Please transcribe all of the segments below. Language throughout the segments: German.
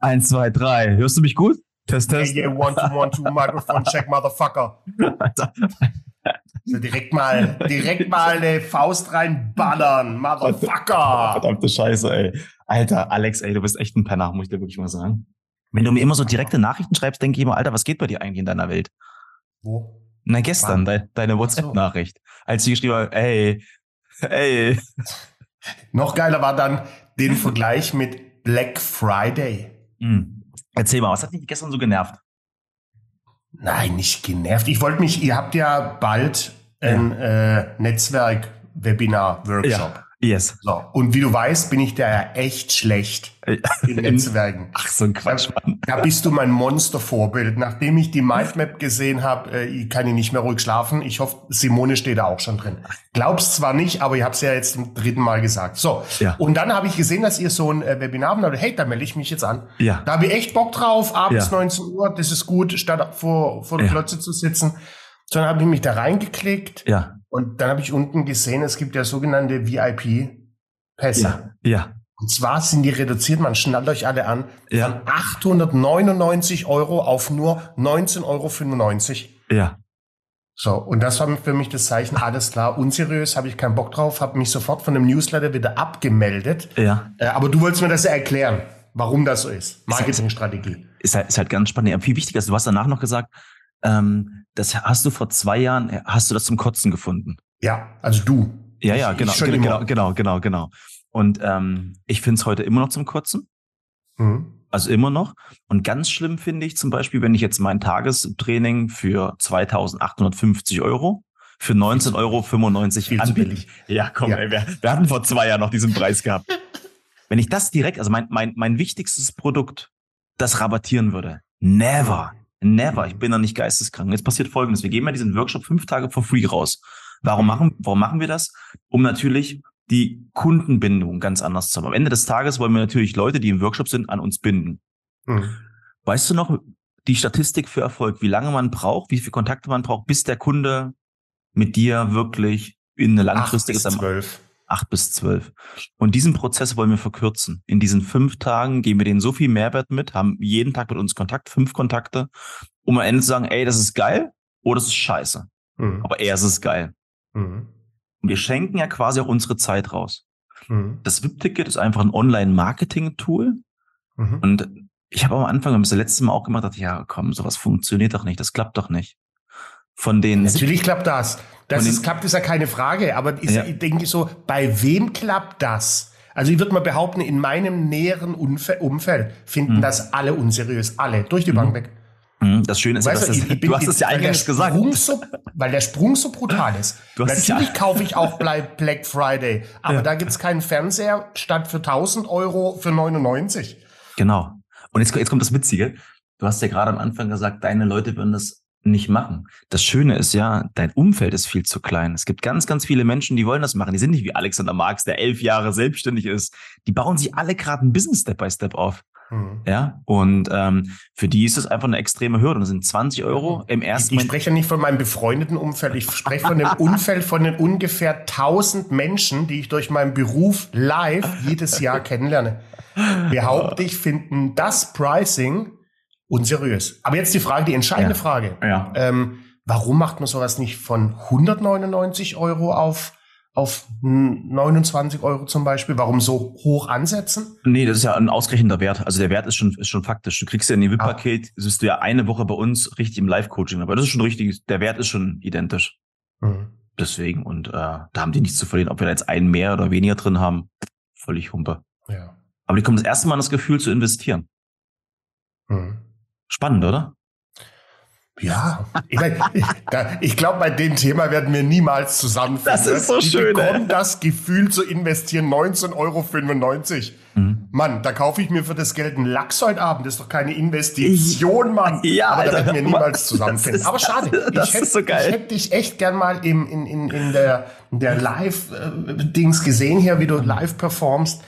Eins, zwei, drei. Hörst du mich gut? Test, test. Yeah, yeah, one, two, one, two, Microphone check, Motherfucker. Alter. So direkt mal, direkt mal eine Faust reinballern, Motherfucker. Verdammte Scheiße, ey. Alter, Alex, ey, du bist echt ein Penner, muss ich dir wirklich mal sagen. Wenn du mir immer so direkte Nachrichten schreibst, denke ich immer, Alter, was geht bei dir eigentlich in deiner Welt? Wo? Na, gestern, de deine WhatsApp-Nachricht. Als sie geschrieben hat, ey, ey. Noch geiler war dann den Vergleich mit Black Friday. Hm. Erzähl mal, was hat dich gestern so genervt? Nein, nicht genervt. Ich wollte mich, ihr habt ja bald ein äh, Netzwerk-Webinar-Workshop. Yes. So. Und wie du weißt, bin ich da ja echt schlecht in Netzwerken. Ach, so ein Quatsch, Mann. Da bist du mein Monstervorbild. Nachdem ich die Mindmap gesehen habe, äh, ich kann ich nicht mehr ruhig schlafen. Ich hoffe, Simone steht da auch schon drin. Glaubst zwar nicht, aber ich habe es ja jetzt zum dritten Mal gesagt. So, Ja. und dann habe ich gesehen, dass ihr so ein äh, Webinar habt. Hey, da melde ich mich jetzt an. Ja. Da habe ich echt Bock drauf, abends Ja. 19 Uhr, das ist gut, statt vor, vor der Ja. Klotze zu sitzen. So, dann habe ich mich da reingeklickt Ja, und dann habe ich unten gesehen, es gibt ja sogenannte VIP-Pässe. ja, ja, Und zwar sind die reduziert, man schnallt euch alle an, Ja. von 899 Euro auf nur 19,95 Euro. ja. So, und das war für mich das Zeichen, alles klar, unseriös, habe ich keinen Bock drauf, habe mich sofort von dem Newsletter wieder abgemeldet. Ja. Äh, aber du wolltest mir das ja erklären, warum das so ist. Marketingstrategie. Ist halt, ist halt ganz spannend. Viel wichtiger ist, du hast danach noch gesagt, ähm, das hast du vor zwei Jahren, äh, hast du das zum Kotzen gefunden. Ja, also du. Ja, ja, genau, genau, genau, genau, genau. Und ähm, ich finde es heute immer noch zum Kotzen. Mhm. Also immer noch. Und ganz schlimm finde ich zum Beispiel, wenn ich jetzt mein Tagestraining für 2850 Euro für 19,95 Euro anbiete. Ja, komm, Ja. ey, wir, wir hatten vor zwei Jahren noch diesen Preis gehabt. Wenn ich das direkt, also mein, mein, mein wichtigstes Produkt, das rabattieren würde, never, never, ich bin da nicht geisteskrank. Jetzt passiert Folgendes, wir geben ja diesen Workshop fünf Tage for free raus. Warum machen, warum machen wir das? Um natürlich die Kundenbindung ganz anders zu haben. Am Ende des Tages wollen wir natürlich Leute, die im Workshop sind, an uns binden. Mhm. Weißt du noch die Statistik für Erfolg, wie lange man braucht, wie viele Kontakte man braucht, bis der Kunde mit dir wirklich in eine Acht langfristige bis Zusammen- zwölf. Acht bis zwölf. Und diesen Prozess wollen wir verkürzen. In diesen fünf Tagen geben wir denen so viel Mehrwert mit, haben jeden Tag mit uns Kontakt, fünf Kontakte, um am Ende zu sagen, ey, das ist geil oder das ist scheiße. Mhm. Aber eher ist es geil. Mhm. Und wir schenken ja quasi auch unsere Zeit raus. Mhm. Das VIP-Ticket ist einfach ein Online-Marketing-Tool. Mhm. Und ich habe am Anfang, wir haben das letzte Mal auch gemacht, dachte, ja, komm, sowas funktioniert doch nicht, das klappt doch nicht. Von den Natürlich klappt das. Das ist, den- klappt, ist ja keine Frage. Aber ist, Ja. ich denke so, bei wem klappt das? Also ich würde mal behaupten, in meinem näheren Umfe Umfeld finden Mhm. das alle unseriös. Alle. Durch die Bank weg. Mhm, das Schöne ist Weißt dass du, das, ich- ich bin- du hast es ja weil der eingangs gesagt. Sprung So, weil der Sprung so brutal ist. Es Natürlich ja- kaufe ich auch Black Friday. Aber Ja. da gibt's keinen Fernseher statt für 1000 Euro für 99. Genau. Und jetzt, jetzt kommt das Witzige. Du hast ja gerade am Anfang gesagt, deine Leute würden das nicht machen. Das Schöne ist ja, dein Umfeld ist viel zu klein. Es gibt ganz, ganz viele Menschen, die wollen das machen. Die sind nicht wie Alexander Marx, der elf Jahre selbstständig ist. Die bauen sich alle gerade ein Business Step by Step auf. Hm. Ja. Und ähm, für die ist es einfach eine extreme Hürde. Und das sind 20 Euro im Ich, ersten ich Moment. spreche ja nicht von meinem befreundeten Umfeld. Ich spreche von dem Umfeld von den ungefähr 1000 Menschen, die ich durch meinen Beruf live jedes Jahr kennenlerne. Behaupte ich, finden das Pricing unseriös. Aber jetzt die Frage, die entscheidende Ja. Frage. Ja. Ähm, warum macht man sowas nicht von 199 Euro auf, auf 29 Euro zum Beispiel? Warum so hoch ansetzen? Nee, das ist ja ein ausgerechneter Wert. Also der Wert ist schon, ist schon faktisch. Du kriegst ja in dem VIP-Paket, bist du ja eine Woche bei uns richtig im Live-Coaching. Aber das ist schon richtig, der Wert ist schon identisch. Deswegen, und äh, da haben die nichts zu verlieren. Ob wir da jetzt einen mehr oder weniger drin haben, völlig Humpe. Ja. Aber die kommen das erste Mal an das Gefühl zu investieren. Mhm. Spannend, oder? Ja, ich, mein, ich, da- ich glaube, bei dem Thema werden wir niemals zusammenfinden. Das ist so Die schön, bekommen ey. das Gefühl zu investieren, 19,95 Euro. Mhm. Mann, da kaufe ich mir für das Geld einen Lachs heute Abend. Das ist doch keine Investition, Mann. Ja, Aber da Alter, werden wir niemals zusammenfinden. Ist- Aber schade. das ich ist hätte, so geil. Ich hätte dich echt gern mal im, in, in, in der, in der Live-Dings gesehen hier, wie du live performst.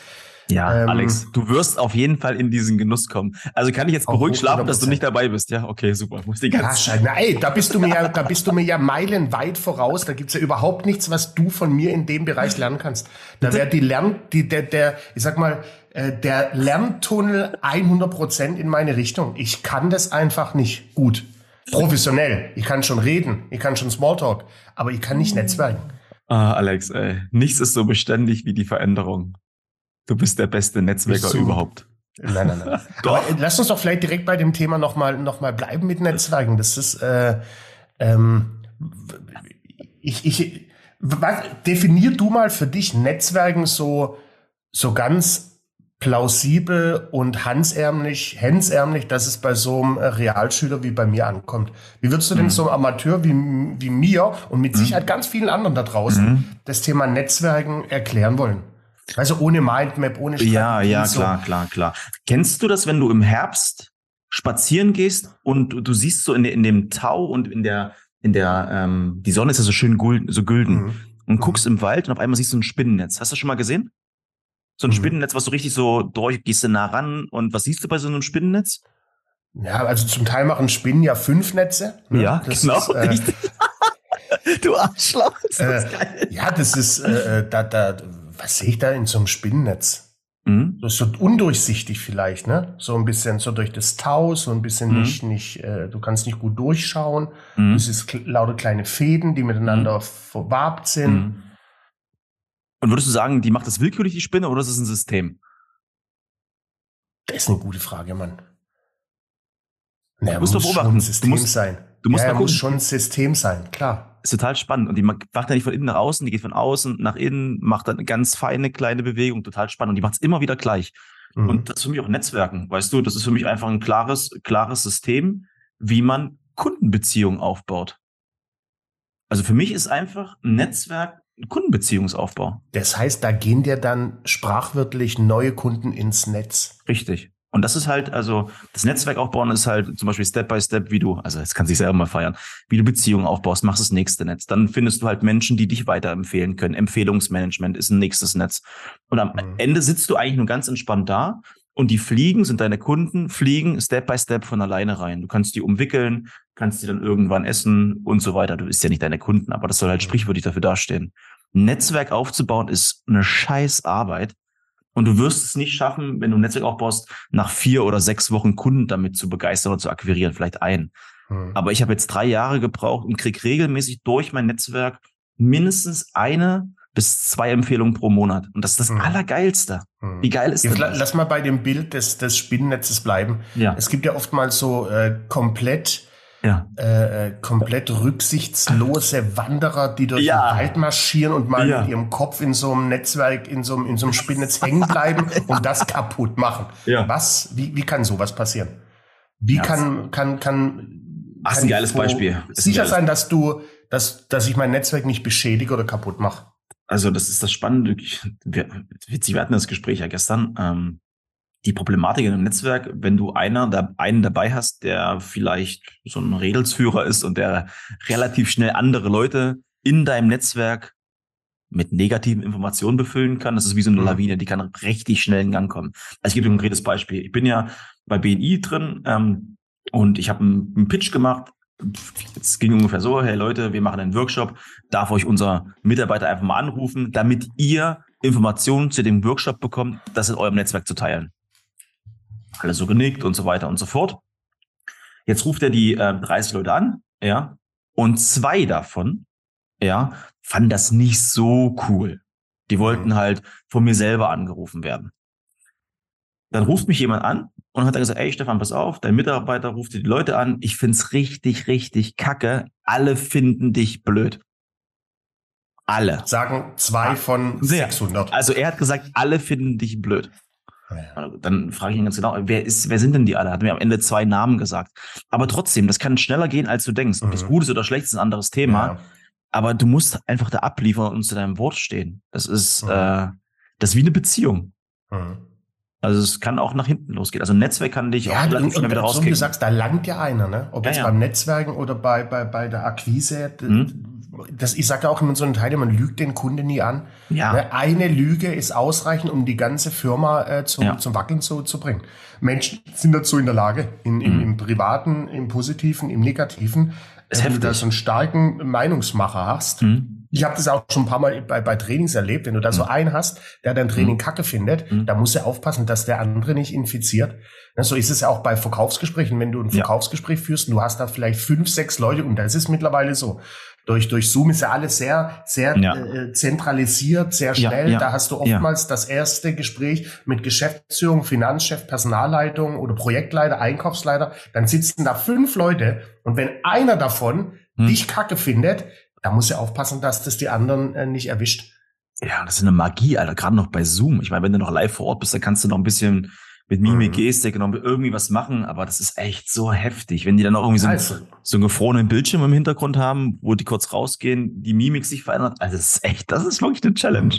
Ja, ähm, Alex, du wirst auf jeden Fall in diesen Genuss kommen. Also kann ich jetzt beruhigt schlafen, dass du nicht dabei bist. Ja, okay, super. Muss die ganze ja, Nein, da bist du mir ja, da bist du mir ja meilenweit voraus. Da gibt's ja überhaupt nichts, was du von mir in dem Bereich lernen kannst. Da wäre die Lern, die, der, der, ich sag mal, äh, der Lerntunnel 100 Prozent in meine Richtung. Ich kann das einfach nicht gut. Professionell. Ich kann schon reden, ich kann schon Smalltalk, aber ich kann nicht netzwerken. Ah, Alex, ey. nichts ist so beständig wie die Veränderung. Du bist der beste Netzwerker so. überhaupt. Nein, nein, nein. doch. Aber lass uns doch vielleicht direkt bei dem Thema nochmal noch mal bleiben mit Netzwerken. Das ist, äh, ähm, ich, ich, was, definier du mal für dich Netzwerken so, so ganz plausibel und hansärmlich, hensärmlich, dass es bei so einem äh, Realschüler wie bei mir ankommt. Wie würdest du denn mhm. so einem Amateur wie, wie mir und mit mhm. Sicherheit ganz vielen anderen da draußen mhm. das Thema Netzwerken erklären wollen? Also ohne Mindmap, ohne Strategie. Ja, ja, so. klar, klar, klar. Kennst du das, wenn du im Herbst spazieren gehst und du, du siehst so in, in dem Tau und in der, in der, ähm, die Sonne ist ja so schön gulden, so gülden mhm. und guckst im Wald und auf einmal siehst du ein Spinnennetz. Hast du das schon mal gesehen? So ein mhm. Spinnennetz, was so richtig so durch, gehst du nah ran und was siehst du bei so einem Spinnennetz? Ja, also zum Teil machen Spinnen ja fünf Netze. Ne? Ja, das genau. Ist, äh, du Arschloch, äh, geil. Ja, das ist, äh, äh, da, da, was sehe ich da in so einem Spinnennetz? Mhm. Das ist so undurchsichtig vielleicht, ne? So ein bisschen so durch das Tau, so ein bisschen mhm. nicht, nicht, äh, du kannst nicht gut durchschauen. Mhm. Das ist lauter kleine Fäden, die miteinander mhm. verwabt sind. Mhm. Und würdest du sagen, die macht das willkürlich, die Spinne, oder ist es ein System? Das ist eine gute Frage, Mann. Naja, du musst muss schon ein System du musst, sein. Du musst ja, mal muss schon ein System sein, klar. Ist total spannend. Und die macht ja nicht von innen nach außen, die geht von außen nach innen, macht dann eine ganz feine kleine Bewegung, total spannend. Und die macht es immer wieder gleich. Mhm. Und das ist für mich auch Netzwerken, weißt du, das ist für mich einfach ein klares, klares System, wie man Kundenbeziehungen aufbaut. Also für mich ist einfach ein Netzwerk Kundenbeziehungsaufbau. Das heißt, da gehen dir dann sprachwörtlich neue Kunden ins Netz. Richtig. Und das ist halt, also das Netzwerk aufbauen ist halt zum Beispiel Step by Step, wie du, also jetzt kannst du dich selber mal feiern, wie du Beziehungen aufbaust, machst das nächste Netz. Dann findest du halt Menschen, die dich weiterempfehlen können. Empfehlungsmanagement ist ein nächstes Netz. Und am mhm. Ende sitzt du eigentlich nur ganz entspannt da und die fliegen, sind deine Kunden, fliegen Step by Step von alleine rein. Du kannst die umwickeln, kannst die dann irgendwann essen und so weiter. Du bist ja nicht deine Kunden, aber das soll halt mhm. sprichwörtlich dafür dastehen. Ein Netzwerk aufzubauen ist eine scheiß Arbeit. Und du wirst es nicht schaffen, wenn du ein Netzwerk aufbaust, nach vier oder sechs Wochen Kunden damit zu begeistern oder zu akquirieren, vielleicht ein. Mhm. Aber ich habe jetzt drei Jahre gebraucht und krieg regelmäßig durch mein Netzwerk mindestens eine bis zwei Empfehlungen pro Monat. Und das ist das mhm. Allergeilste. Mhm. Wie geil ist Jetzt das? Lass mal bei dem Bild des, des Spinnennetzes bleiben. Ja. Es gibt ja oftmals so äh, komplett ja. Äh, äh, komplett rücksichtslose Wanderer, die durch ja. den Wald marschieren und mal ja. mit ihrem Kopf in so einem Netzwerk, in so einem, in so einem Spinnennetz hängen bleiben und das kaputt machen. Ja. Was, wie, wie kann sowas passieren? Wie ja, kann, kann, kann, Ach, kann ein geiles Beispiel. Sicher sein, dass du, dass, dass ich mein Netzwerk nicht beschädige oder kaputt mache. Also, das ist das Spannende. Wir, witzig, wir hatten das Gespräch ja gestern. Ähm, die Problematik in einem Netzwerk, wenn du einer, da, einen dabei hast, der vielleicht so ein Redelsführer ist und der relativ schnell andere Leute in deinem Netzwerk mit negativen Informationen befüllen kann. Das ist wie so eine mhm. Lawine, die kann richtig schnell in Gang kommen. Also ich gebe dir ein konkretes Beispiel. Ich bin ja bei BNI drin ähm, und ich habe einen, einen Pitch gemacht. Es ging ungefähr so, hey Leute, wir machen einen Workshop, darf euch unser Mitarbeiter einfach mal anrufen, damit ihr Informationen zu dem Workshop bekommt, das in eurem Netzwerk zu teilen alle so genickt und so weiter und so fort. Jetzt ruft er die äh, 30 Leute an, ja, und zwei davon, ja, fanden das nicht so cool. Die wollten mhm. halt von mir selber angerufen werden. Dann ruft mich jemand an und hat dann gesagt, ey Stefan, pass auf, dein Mitarbeiter ruft die Leute an, ich find's richtig, richtig kacke, alle finden dich blöd. Alle. Sagen zwei von 600. Also er hat gesagt, alle finden dich blöd. Also dann frage ich ihn ganz genau, wer ist, wer sind denn die alle? Hat mir am Ende zwei Namen gesagt. Aber trotzdem, das kann schneller gehen, als du denkst. Ob mhm. das gut ist oder schlecht ist ein anderes Thema. Ja. Aber du musst einfach da abliefern und zu deinem Wort stehen. Das ist, mhm. äh, das ist wie eine Beziehung. Mhm. Also es kann auch nach hinten losgehen. Also ein Netzwerk kann dich ja, auch relativ schnell wieder rauskriegen. So wie du sagst, da langt ja einer, ne? Ob ja, jetzt ja. beim Netzwerken oder bei, bei, bei der Akquise, mhm. Das, ich sage auch in unseren Teilen, man lügt den Kunden nie an. Ja. Ne, Eine Lüge ist ausreichend, um die ganze Firma äh, zum, Ja. zum Wackeln zu, zu bringen. Menschen sind dazu in der Lage, in, im, Mhm. im Privaten, im Positiven, im Negativen, Ist wenn du da so einen starken Meinungsmacher hast. Mhm. Ich habe das auch schon ein paar Mal bei, bei Trainings erlebt. Wenn du da so einen hast, der dein Training kacke findet, Mhm. da musst du aufpassen, dass der andere nicht infiziert. Ne, So ist es ja auch bei Verkaufsgesprächen. Wenn du ein Ja. Verkaufsgespräch führst und du hast da vielleicht fünf, sechs Leute und das ist mittlerweile so. Durch, durch Zoom ist ja alles sehr, sehr Ja. äh, zentralisiert, sehr Ja, schnell. ja, Da hast du ja. oftmals das erste Gespräch mit Geschäftsführung, Finanzchef, Personalleitung oder Projektleiter, Einkaufsleiter. Dann sitzen da fünf Leute und wenn einer davon Hm. dich kacke findet, da muss er aufpassen, dass das die anderen äh, nicht erwischt. Ja, das ist eine Magie, Alter. Gerade noch bei Zoom. Ich meine, wenn du noch live vor Ort bist, dann kannst du noch ein bisschen mit Mimik, Mhm. Gestik noch irgendwie was machen. Aber das ist echt so heftig. Wenn die dann noch irgendwie so, einen- Also, so einen gefrorenen Bildschirm im Hintergrund haben, wo die kurz rausgehen, die Mimik sich verändert. Also das ist echt, das ist wirklich eine Challenge.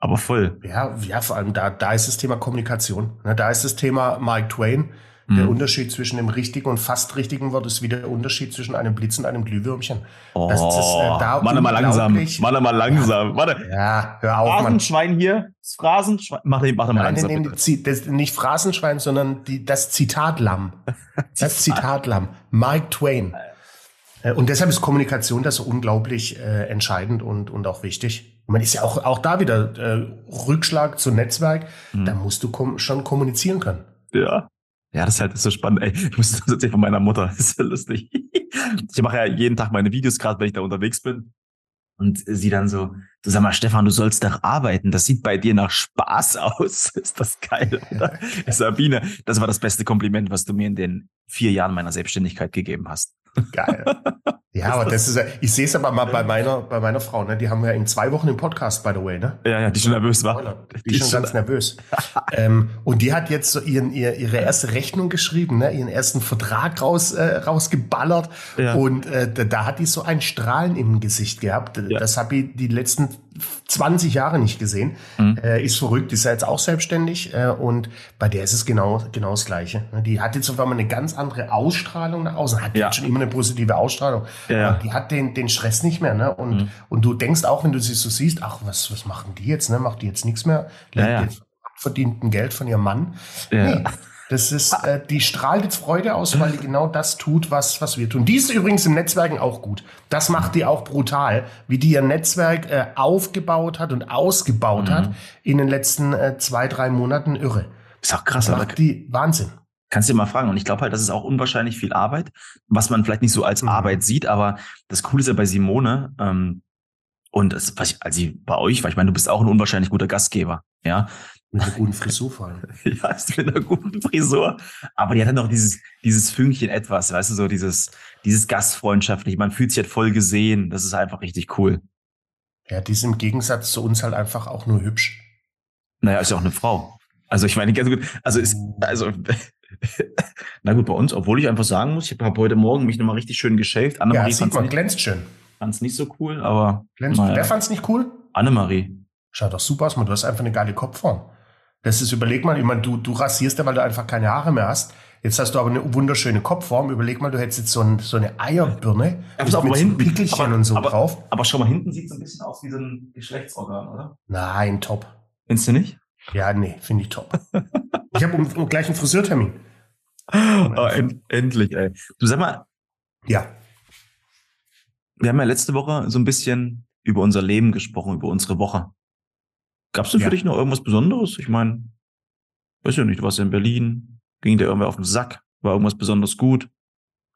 Aber voll. ja, ja, vor allem da, da ist das Thema Kommunikation. Ne, da ist das Thema Mike Twain. Der Mhm. Unterschied zwischen dem richtigen und fast richtigen Wort ist wie der Unterschied zwischen einem Blitz und einem Glühwürmchen. Oh, Das ist, äh, da Warte mal langsam. Warte mal langsam. Warte. Ja, hör auf, Mann. Phrasenschwein hier. Das Phrasenschwein. Mach, mach mal Nein, langsam. nein, nein, das, nicht Phrasenschwein, sondern die, das Zitatlamm. Das Zitatlamm. Mike Twain. Äh, Und deshalb ist Kommunikation das so unglaublich äh, entscheidend und, und auch wichtig. Man ist ja auch, auch da wieder äh, Rückschlag zu Netzwerk. Mhm. Da musst du kom schon kommunizieren können. Ja. Ja, das ist halt so spannend. Ey, ich muss das erzählen von meiner Mutter. Das ist ja lustig. Ich mache ja jeden Tag meine Videos, gerade wenn ich da unterwegs bin. Und sie dann so, du sag mal, Stefan, du sollst doch arbeiten. Das sieht bei dir nach Spaß aus. Ist das geil, oder? Sabine, das war das beste Kompliment, was du mir in den vier Jahren meiner Selbstständigkeit gegeben hast. Geil. Ja, aber das ist ja, ich sehe es aber mal bei meiner, bei meiner Frau, ne? Die haben ja in zwei Wochen den Podcast, by the way, ne? Ja, ja, die schon nervös war. Die ist schon ganz nervös. ähm, und die hat jetzt so ihren, ihr, ihre erste Rechnung geschrieben, ne? ihren ersten Vertrag raus, äh, rausgeballert. Ja. Und äh, da, da hat die so ein Strahlen im Gesicht gehabt. Ja. Das habe ich die letzten 20 Jahre nicht gesehen. Mhm. Äh, ist verrückt, ist ja jetzt auch selbstständig. Äh, und bei der ist es genau, genau das Gleiche. Die hat jetzt auf einmal eine ganz andere Ausstrahlung nach außen. Hat Ja. jetzt schon immer eine positive Ausstrahlung. Ja. Die hat den, den Stress nicht mehr. Ne? Und, Mhm. und du denkst auch, wenn du sie so siehst, ach, was, was machen die jetzt? Ne? Macht die jetzt nichts mehr? Ja, Lebt ja. verdienten Geld von ihrem Mann? Ja. Nee. Das ist, äh, die strahlt jetzt Freude aus, weil die genau das tut, was, was wir tun. Die ist übrigens im Netzwerken auch gut. Das macht die auch brutal, wie die ihr Netzwerk äh, aufgebaut hat und ausgebaut Mhm. hat in den letzten äh, zwei, drei Monaten irre. Ist auch krass, Das aber macht die Wahnsinn. kannst du dir mal fragen. Und ich glaube halt, das ist auch unwahrscheinlich viel Arbeit, was man vielleicht nicht so als Mhm. Arbeit sieht, aber das Coole ist ja bei Simone, ähm, und das, was ich, als sie bei euch war, ich meine, du bist auch ein unwahrscheinlich guter Gastgeber, ja. Mit einer guten Frisur vor allem. Ja, ist mit einer guten Frisur. Aber die hat dann noch dieses, dieses Fünkchen etwas, weißt du, so dieses, dieses Gastfreundschaftliche. Man fühlt sich halt voll gesehen. Das ist einfach richtig cool. Ja, die ist im Gegensatz zu uns halt einfach auch nur hübsch. Naja, ist ja auch eine Frau. Also ich meine, ganz gut, also ist, also, na gut, bei uns, obwohl ich einfach sagen muss, ich habe heute Morgen mich nochmal richtig schön geschäft. Ja, Annemarie sieht man, nicht, glänzt schön. fand's nicht so cool, aber Glänzt. naja. Wer fand's nicht cool? Annemarie. Schaut doch super aus, man. Du hast einfach eine geile Kopfform. Das ist, überleg mal, ich meine, du, du rasierst ja, weil du einfach keine Haare mehr hast. Jetzt hast du aber eine wunderschöne Kopfform. Überleg mal, du hättest jetzt so, ein, so eine Eierbirne Ja, mit aber so hinten- Pickelchen aber- und so aber- drauf. Aber schau mal, hinten sieht so ein bisschen aus wie so ein Geschlechtsorgan, oder? Nein, top. Findest du nicht? Ja, nee, finde ich top. ich habe um, um gleich einen Friseurtermin. Oh, end, endlich, ey. Du sag mal, Ja. wir haben ja letzte Woche so ein bisschen über unser Leben gesprochen, über unsere Woche. Gab's denn Ja. für dich noch irgendwas Besonderes? Ich meine, weiß ja nicht, du warst ja in Berlin, ging dir irgendwer auf den Sack, war irgendwas besonders gut?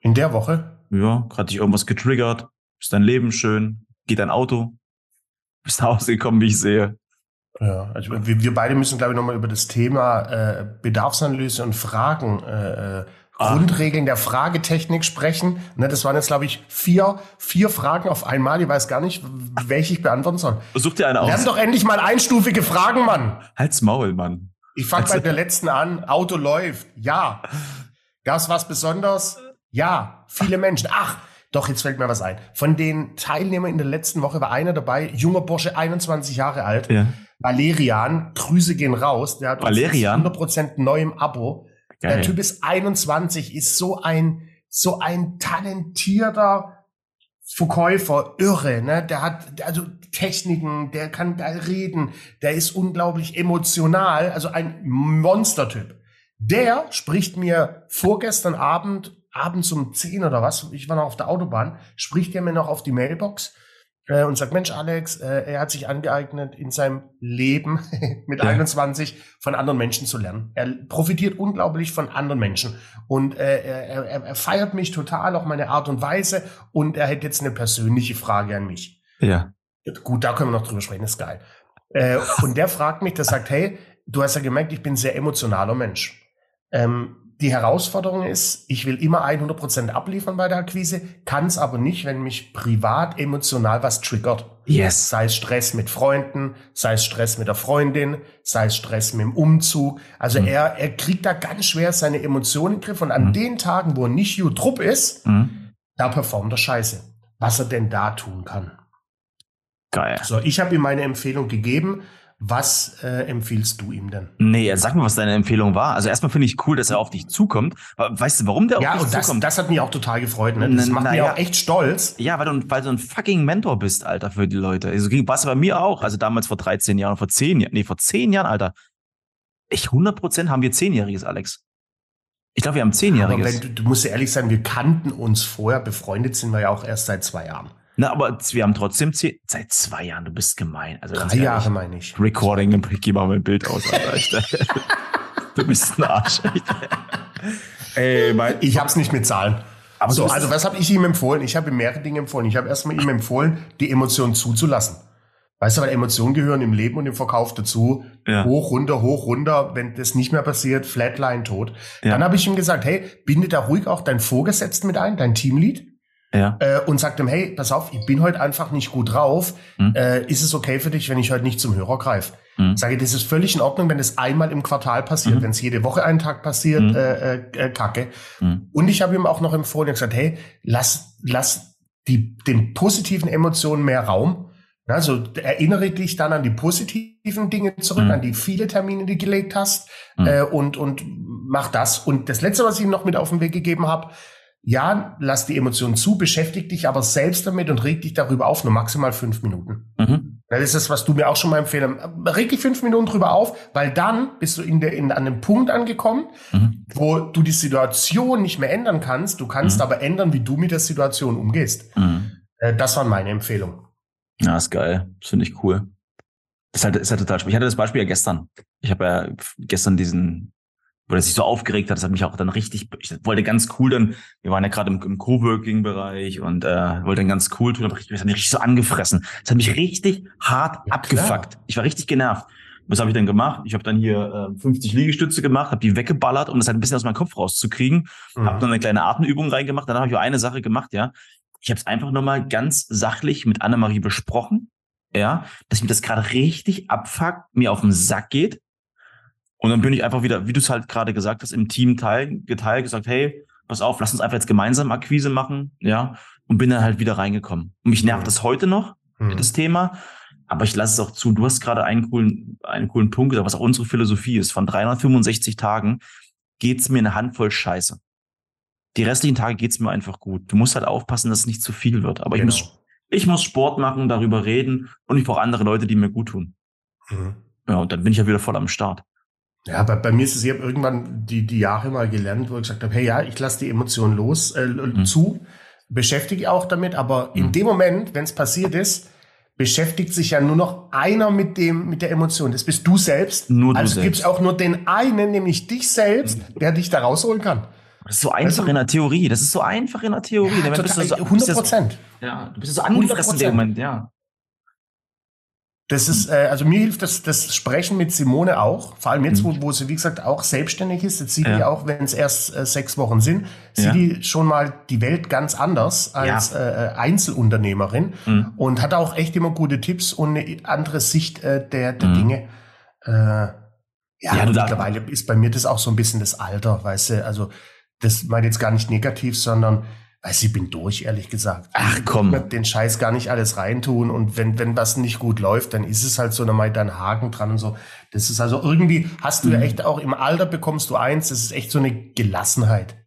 In der Woche? Ja, hat dich irgendwas getriggert? Ist dein Leben schön? Geht dein Auto? Bist nach Hause gekommen, wie ich sehe? Ja, also wir, wir beide müssen, glaube ich, nochmal über das Thema äh, Bedarfsanalyse und Fragen, äh, äh. Grundregeln der Fragetechnik sprechen. Ne, das waren jetzt, glaube ich, vier, vier Fragen auf einmal. Ich weiß gar nicht, welche ich beantworten soll. Such dir eine Lern aus. doch endlich mal einstufige Fragen, Mann. Halt's Maul, Mann. Ich fange bei der letzten an. Auto läuft. Ja. Gab's was Besonderes? Ja. Viele Menschen. Ach, doch, jetzt fällt mir was ein. Von den Teilnehmern in der letzten Woche war einer dabei, junger Bursche, 21 Jahre alt. Ja. Valerian, Grüße gehen raus. Der hat uns Valerian? 100% neu im Abo. Der Geil. Typ ist 21, ist so ein, so ein talentierter, Verkäufer, irre, ne? Der hat also Techniken, der kann geil reden, der ist unglaublich emotional, also ein Monstertyp. Der spricht mir vorgestern Abend, abends um 10 oder was, ich war noch auf der Autobahn, spricht er mir noch auf die Mailbox äh, und sagt, Mensch, Alex, äh, er hat sich angeeignet, in seinem Leben mit ja. 21 von anderen Menschen zu lernen. Er profitiert unglaublich von anderen Menschen. Und äh, er, er, er feiert mich total, auch meine Art und Weise. Und er hätte jetzt eine persönliche Frage an mich. Ja. Gut, da können wir noch drüber sprechen, ist geil. Äh, und der fragt mich, der sagt, hey, du hast ja gemerkt, ich bin ein sehr emotionaler Mensch. Ähm, die Herausforderung ist, ich will immer 100% abliefern bei der Akquise, kann es aber nicht, wenn mich privat emotional was triggert. Yes. Sei es Stress mit Freunden, sei es Stress mit der Freundin, sei es Stress mit dem Umzug. Also mhm. er, er kriegt da ganz schwer seine Emotionen in den Griff und an mhm. den Tagen, wo er nicht you Trupp ist, mhm. da performt er scheiße. Was er denn da tun kann. Geil. So, ich habe ihm meine Empfehlung gegeben. Was äh, empfiehlst du ihm denn? Nee, sag mal, was deine Empfehlung war. Also erstmal finde ich cool, dass er auf dich zukommt. Weißt du, warum der ja, auf dich das, zukommt? Ja, das hat mich auch total gefreut. Ne? Das macht mich ja. auch echt stolz. Ja, weil du, weil du ein fucking Mentor bist, Alter, für die Leute. Also war es bei mir auch. Also damals vor 13 Jahren, vor 10 Jahren, nee, vor 10 Jahren, Alter. Ich 100 Prozent haben wir Zehnjähriges, Alex. Ich glaube, wir haben Zehnjähriges. Aber wenn, du, du musst ja ehrlich sein, wir kannten uns vorher, befreundet sind wir ja auch erst seit zwei Jahren. Na, aber wir haben trotzdem zehn, seit zwei Jahren, du bist gemein. Also Drei ehrlich, Jahre meine ich. Recording im Geh mal mein Bild aus, Alter. du bist ein Arsch. Ey, mein, ich hab's nicht mit Zahlen. Aber so, also was habe ich ihm empfohlen? Ich habe ihm mehrere Dinge empfohlen. Ich habe erstmal ihm empfohlen, die Emotionen zuzulassen. Weißt du, weil Emotionen gehören im Leben und im Verkauf dazu. Ja. Hoch, runter, hoch, runter. Wenn das nicht mehr passiert, Flatline tot. Ja. Dann habe ich ihm gesagt, hey, binde da ruhig auch deinen Vorgesetzten mit ein, dein Teamlead ja. äh, und sagt ihm, hey, pass auf, ich bin heute einfach nicht gut drauf. Mhm. Äh, ist es okay für dich, wenn ich heute nicht zum Hörer greife? Mhm. Sage, das ist völlig in Ordnung, wenn es einmal im Quartal passiert, mhm. wenn es jede Woche einen Tag passiert, mhm. äh, Kacke. Mhm. Und ich habe ihm auch noch empfohlen, gesagt, hey, lass, lass die, den positiven Emotionen mehr Raum. Also erinnere dich dann an die positiven Dinge zurück, mhm. an die viele Termine, die du gelegt hast mhm. äh, und, und mach das. Und das Letzte, was ich ihm noch mit auf den Weg gegeben habe, ja, lass die Emotionen zu, beschäftig dich aber selbst damit und reg dich darüber auf, nur maximal fünf Minuten. Mhm. Das ist das, was du mir auch schon mal empfehlen. Reg dich fünf Minuten drüber auf, weil dann bist du in der, in, an einem Punkt angekommen, mhm. wo du die Situation nicht mehr ändern kannst. Du kannst mhm. aber ändern, wie du mit der Situation umgehst. Mhm. Äh, das waren meine Empfehlungen. Ja, ist geil. Das finde ich cool. Das ist halt, ist halt total spannend. Ich hatte das Beispiel ja gestern. Ich habe ja gestern diesen wo er sich so aufgeregt hat, das hat mich auch dann richtig, ich wollte ganz cool dann, wir waren ja gerade im, im Coworking-Bereich und äh, wollte dann ganz cool tun, aber ich, das hat mich richtig so angefressen. Das hat mich richtig hart ja, abgefuckt. Klar. Ich war richtig genervt. Was habe ich dann gemacht? Ich habe dann hier äh, 50 Liegestütze gemacht, habe die weggeballert, um das halt ein bisschen aus meinem Kopf rauszukriegen. Mhm. Habe dann eine kleine Atemübung reingemacht. Dann habe ich eine Sache gemacht, ja. Ich habe es einfach nochmal ganz sachlich mit Annemarie besprochen, ja, dass mir das gerade richtig abfuckt, mir auf den Sack geht und dann bin ich einfach wieder, wie du es halt gerade gesagt hast, im Team teil, geteilt, gesagt, hey, pass auf, lass uns einfach jetzt gemeinsam Akquise machen, ja, und bin dann halt wieder reingekommen. Und mich nervt mhm. das heute noch, mhm. das Thema, aber ich lasse es auch zu. Du hast gerade einen coolen, einen coolen Punkt gesagt, was auch unsere Philosophie ist. Von 365 Tagen geht's mir eine Handvoll Scheiße. Die restlichen Tage geht's mir einfach gut. Du musst halt aufpassen, dass es nicht zu viel wird. Aber genau. ich muss, ich muss Sport machen, darüber reden und ich brauche andere Leute, die mir gut tun. Mhm. Ja, und dann bin ich ja wieder voll am Start. Ja, bei, bei mir ist es, ich habe irgendwann die, die Jahre mal gelernt, wo ich gesagt habe, hey ja, ich lasse die Emotionen los, äh, mhm. zu, beschäftige auch damit, aber mhm. in dem Moment, wenn es passiert ist, beschäftigt sich ja nur noch einer mit dem, mit der Emotion. Das bist du selbst. Nur du also gibt es auch nur den einen, nämlich dich selbst, mhm. der dich da rausholen kann. Das ist so einfach also, in der Theorie. Das ist so einfach in der Theorie. Ja, total, so, 100 Prozent. Ja, du bist so angefressen in dem Moment, ja. Das ist, äh, also mir hilft das, das Sprechen mit Simone auch, vor allem jetzt, wo, mhm. wo sie, wie gesagt, auch selbstständig ist. Jetzt sieht ja. die auch, wenn es erst äh, sechs Wochen sind, sieht ja. die schon mal die Welt ganz anders als ja. äh, Einzelunternehmerin mhm. und hat auch echt immer gute Tipps und eine andere Sicht äh, der, der mhm. Dinge. Äh, ja, ja mittlerweile ist bei mir das auch so ein bisschen das Alter, weißt du, also das meint jetzt gar nicht negativ, sondern also ich bin durch, ehrlich gesagt. Ach komm. Ich den Scheiß gar nicht alles reintun und wenn, wenn was nicht gut läuft, dann ist es halt so, dann mal dein Haken dran und so. Das ist also irgendwie, hast du mhm. ja echt auch im Alter bekommst du eins, das ist echt so eine Gelassenheit.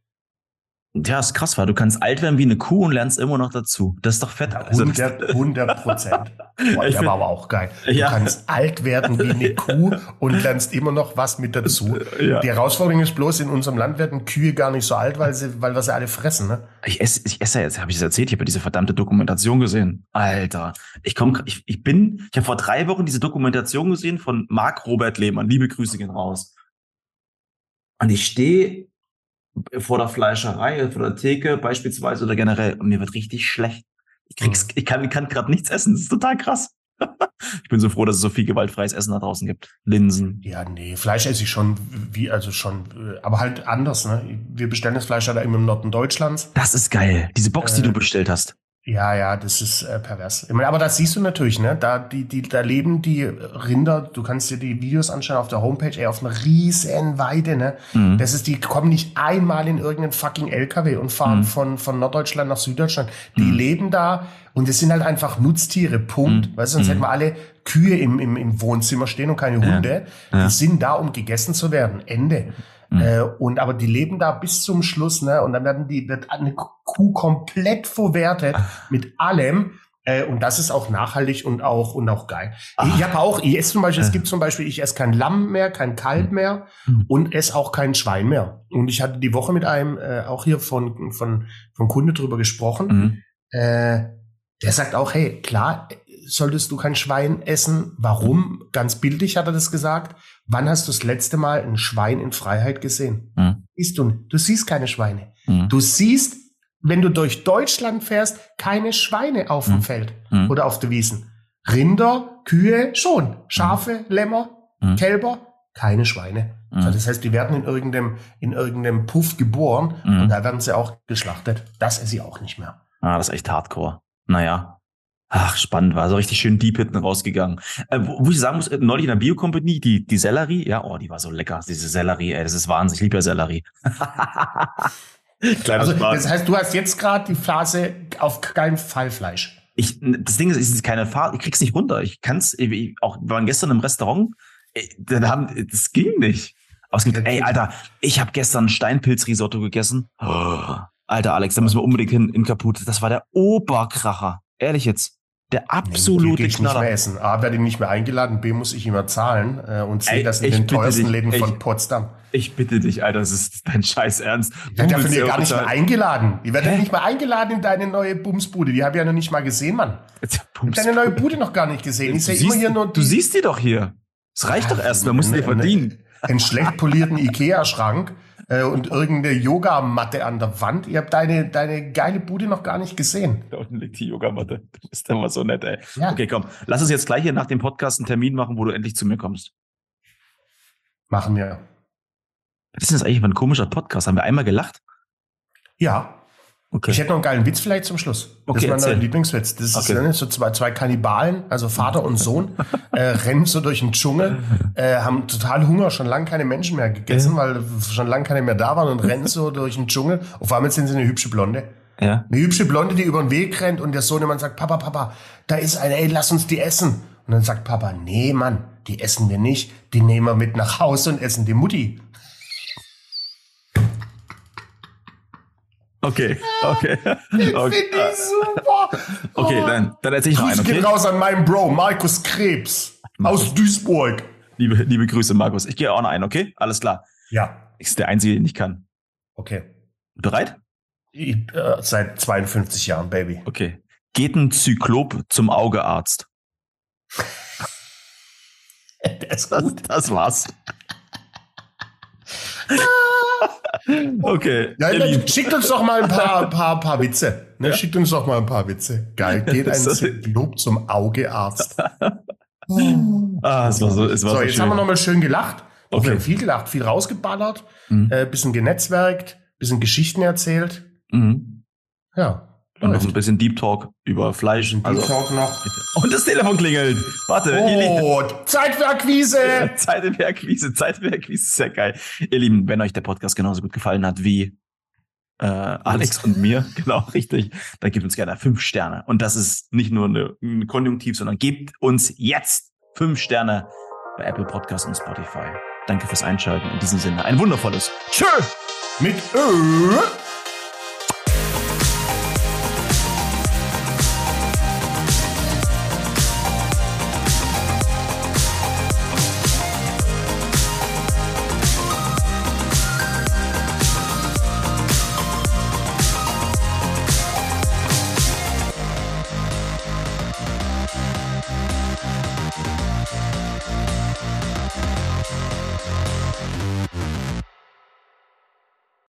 Ja, ist krass, weil du kannst alt werden wie eine Kuh und lernst immer noch dazu. Das ist doch fett. Also, 100, 100 Prozent. Der find- war aber auch geil. Du Ja. kannst alt werden wie eine Kuh und lernst immer noch was mit dazu. Ja. Die Herausforderung ist bloß, in unserem Land werden Kühe gar nicht so alt, weil sie, weil wir sie alle fressen, ne? Ich esse, ich esse ja jetzt, habe ich es erzählt, ich habe diese verdammte Dokumentation gesehen. Alter, ich komme, ich, ich bin, ich habe vor drei Wochen diese Dokumentation gesehen von Marc Robert Lehmann. Liebe Grüße gehen raus. Und ich stehe vor der Fleischerei, vor der Theke beispielsweise oder generell und mir wird richtig schlecht. Ich krieg's, ich kann, ich kann gerade nichts essen. Das ist total krass. ich bin so froh, dass es so viel gewaltfreies Essen da draußen gibt. Linsen. Ja, nee, Fleisch esse ich schon, wie, also schon, äh, aber halt anders, ne? Wir bestellen das Fleisch halt immer im Norden Deutschlands. Das ist geil. Diese Box, die Äh, du bestellt hast. Ja, ja, das ist äh, pervers. Ich meine, aber das siehst du natürlich, ne? Da, die, die, da leben die Rinder, du kannst dir die Videos anschauen auf der Homepage, ey, auf einer riesen Weide, ne? Mhm. Das ist, die kommen nicht einmal in irgendeinen fucking LKW und fahren Mhm. von, von Norddeutschland nach Süddeutschland. Die Mhm. leben da und es sind halt einfach Nutztiere, Punkt. Mhm. Weißt du, sonst Mhm. hätten wir alle Kühe im, im, im Wohnzimmer stehen und keine Ja. Hunde. Ja. Die sind da, um gegessen zu werden. Ende. Mhm. Äh, und aber die leben da bis zum Schluss, ne? Und dann werden die, wird eine Kuh komplett verwertet mit allem. Äh, und das ist auch nachhaltig und auch und auch geil. Ich, ich habe auch, ich esse zum Beispiel, es Äh. gibt zum Beispiel, ich esse kein Lamm mehr, kein Kalb mehr Mhm. und esse auch kein Schwein mehr. Und ich hatte die Woche mit einem äh, auch hier von von von Kunde drüber gesprochen. Mhm. Äh, der sagt auch, hey, klar, solltest du kein Schwein essen. Warum? Ganz bildlich hat er das gesagt. Wann hast du das letzte Mal ein Schwein in Freiheit gesehen? Mhm. Siehst du. Du siehst keine Schweine. Mhm. Du siehst, wenn du durch Deutschland fährst, keine Schweine auf dem Mhm. Feld Mhm. oder auf der Wiesen. Rinder, Kühe schon. Schafe, Lämmer, Mhm. Kälber, keine Schweine. Mhm. So, das heißt, die werden in irgendeinem, in irgendeinem Puff geboren Mhm. und da werden sie auch geschlachtet. Das esse ich auch nicht mehr. Ah, das ist echt hardcore. Naja. Ach, spannend war. So richtig schön deep hinten rausgegangen. Äh, wo, wo ich sagen muss, äh, neulich in der Biocompany, die, die Sellerie, ja, oh, die war so lecker. Diese Sellerie, ey, das ist Wahnsinn. Ich liebe ja Sellerie. Also, das heißt, du hast jetzt gerade die Phase auf keinen Fall Fleisch. Ich, das Ding ist, es ist keine Fahrt, ich krieg's nicht runter. Ich kann's, ich, auch, wir waren gestern im Restaurant, ey, da haben, das ging nicht. Aber es gibt, ey, Alter, ich habe gestern Steinpilzrisotto gegessen. Oh, Alter, Alex, da müssen wir unbedingt hin in Kaput. Das war der Oberkracher. Ehrlich jetzt. Der absolute nicht mehr Knaller. essen. A, werde ich nicht mehr eingeladen, B, muss ich immer zahlen äh, und C, das in den teuersten dich, Läden ich- von Potsdam. Ich bitte dich, Alter, das ist dein Scheiß Ernst. Ich werde ja von dir gar nicht mehr eingeladen. Ich werde nicht mehr eingeladen in deine neue Bumsbude. Die habe ich ja noch nicht mal gesehen, Mann. Ich habe deine neue Bude noch gar nicht gesehen. Ich du, sehe immer siehst, hier nur du die- siehst die doch hier. Es reicht doch Ja, erstmal, musst du dir ne- ne- verdienen. einen schlecht polierten Ikea-Schrank äh, und irgendeine Yogamatte an der Wand. Ihr habt deine, deine geile Bude noch gar nicht gesehen. Da unten liegt die Yogamatte. Du bist immer so nett, ey. Ja. Okay, komm. Lass uns jetzt gleich hier nach dem Podcast einen Termin machen, wo du endlich zu mir kommst. Machen wir. Was ist das eigentlich für ein komischer Podcast? Haben wir einmal gelacht? Ja. Okay. Ich hätte noch einen geilen Witz vielleicht zum Schluss. Okay, das ist mein. Lieblingswitz. Das ist Okay. ne, so zwei, zwei Kannibalen, also Vater und Sohn, äh, rennen so durch den Dschungel, äh, haben total Hunger, schon lange keine Menschen mehr gegessen, weil schon lange keine mehr da waren und rennen so durch den Dschungel. Auf einmal sind sie eine hübsche Blonde. ja. Eine hübsche Blonde, die über den Weg rennt und der Sohnemann sagt, Papa, Papa, da ist eine, ey, lass uns die essen. Und dann sagt Papa, nee, Mann, die essen wir nicht, die nehmen wir mit nach Hause und essen die Mutti. Okay, okay. Finde Okay, ich super. okay Oh. dann, dann erzähl ich noch einen, Grüße okay? raus an meinen Bro, Markus Krebs aus Duisburg. Liebe, liebe Grüße, Markus. Ich gehe auch noch einen, okay? Alles klar. Ja, Ich ist der Einzige, den ich kann. okay. Bereit? Ich, äh, seit 52 Jahren, Baby. Okay. Geht ein Zyklop zum Augearzt? Der ist Das, gut. das war's. Okay. Ja, dann schickt uns doch mal ein paar, paar, paar Witze. Ne? Schickt uns doch mal ein paar Witze. Geil. Geht ein Lob zum Augearzt. Ah, es war so, es war So, so, jetzt schön. haben wir nochmal schön gelacht. Okay. Wir haben viel gelacht, viel rausgeballert, Mhm. äh, bisschen genetzwerkt, bisschen Geschichten erzählt. Mhm. Ja. Und noch läuft. ein bisschen Deep Talk über Fleisch. Deep Also, Talk noch. und das Telefon klingelt. Warte, ihr Lieben. Oh, Zeit für Akquise. Zeit im Werkwiese, Zeit im Werkwiese, ist ja geil. Ihr Lieben, wenn euch der Podcast genauso gut gefallen hat wie äh, Alex und mir, genau, richtig, dann gebt uns gerne fünf Sterne. Und das ist nicht nur eine, ein Konjunktiv, sondern gebt uns jetzt fünf Sterne bei Apple Podcast und Spotify. Danke fürs Einschalten. In diesem Sinne, ein wundervolles Tschö! Mit Ö.